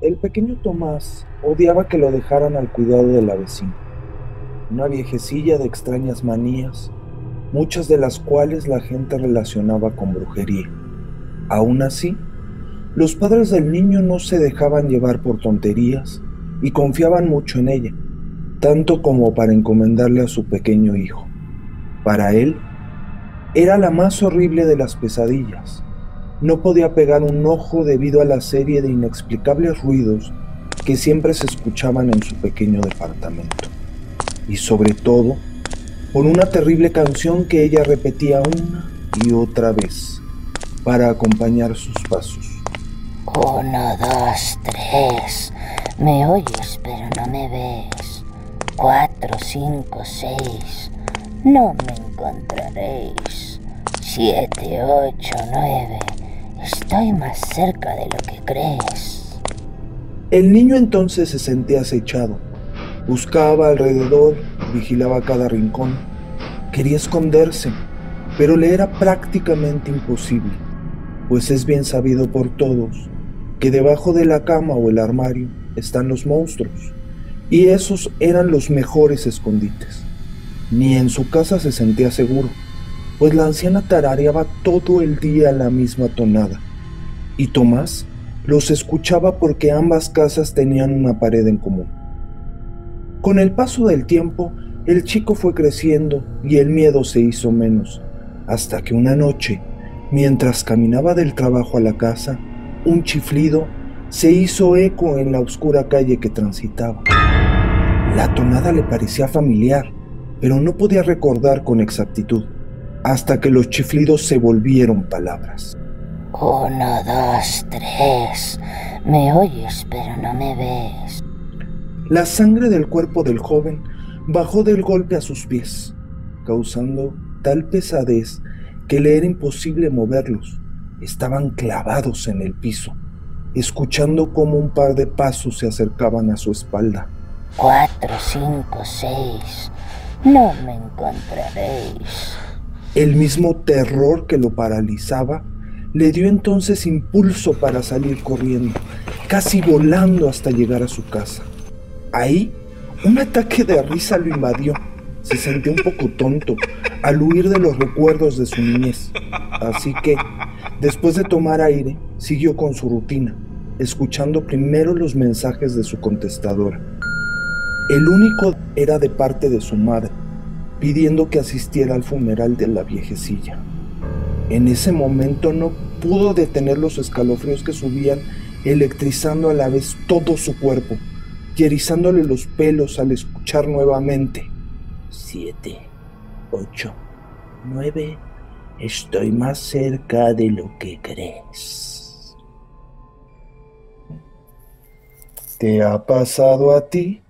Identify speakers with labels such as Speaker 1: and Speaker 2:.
Speaker 1: El pequeño Tomás odiaba que lo dejaran al cuidado de la vecina, una viejecilla de extrañas manías, muchas de las cuales la gente relacionaba con brujería. Aún así, los padres del niño no se dejaban llevar por tonterías y confiaban mucho en ella, tanto como para encomendarle a su pequeño hijo. Para él, era la más horrible de las pesadillas. No podía pegar un ojo debido a la serie de inexplicables ruidos que siempre se escuchaban en su pequeño departamento. Y sobre todo, por una terrible canción que ella repetía una y otra vez para acompañar sus pasos.
Speaker 2: Uno, dos, tres. Me oyes pero no me ves. Cuatro, cinco, seis. No me encontraréis. Siete, ocho, nueve. Estoy más cerca de lo que crees.
Speaker 1: El niño entonces se sentía acechado. Buscaba alrededor, vigilaba cada rincón. Quería esconderse, pero le era prácticamente imposible, pues es bien sabido por todos que debajo de la cama o el armario están los monstruos, y esos eran los mejores escondites. Ni en su casa se sentía seguro, pues la anciana tarareaba todo el día la misma tonada, y Tomás los escuchaba porque ambas casas tenían una pared en común. Con el paso del tiempo, el chico fue creciendo y el miedo se hizo menos, hasta que una noche, mientras caminaba del trabajo a la casa, un chiflido se hizo eco en la oscura calle que transitaba. La tonada le parecía familiar, pero no podía recordar con exactitud, hasta que los chiflidos se volvieron palabras.
Speaker 2: Uno, dos, tres. Me oyes, pero no me ves.
Speaker 1: La sangre del cuerpo del joven bajó del golpe a sus pies, causando tal pesadez que le era imposible moverlos. Estaban clavados en el piso, escuchando cómo un par de pasos se acercaban a su espalda.
Speaker 2: Cuatro, cinco, seis. No me encontraréis.
Speaker 1: El mismo terror que lo paralizaba le dio entonces impulso para salir corriendo, casi volando hasta llegar a su casa. Ahí, un ataque de risa lo invadió. Se sintió un poco tonto al huir de los recuerdos de su niñez. Así que, después de tomar aire, siguió con su rutina, escuchando primero los mensajes de su contestadora. El único era de parte de su madre, pidiendo que asistiera al funeral de la viejecilla. En ese momento no pudo detener los escalofríos que subían, electrizando a la vez todo su cuerpo y erizándole los pelos al escuchar nuevamente. Siete, ocho, nueve, estoy más cerca de lo que crees. ¿Te ha pasado a ti?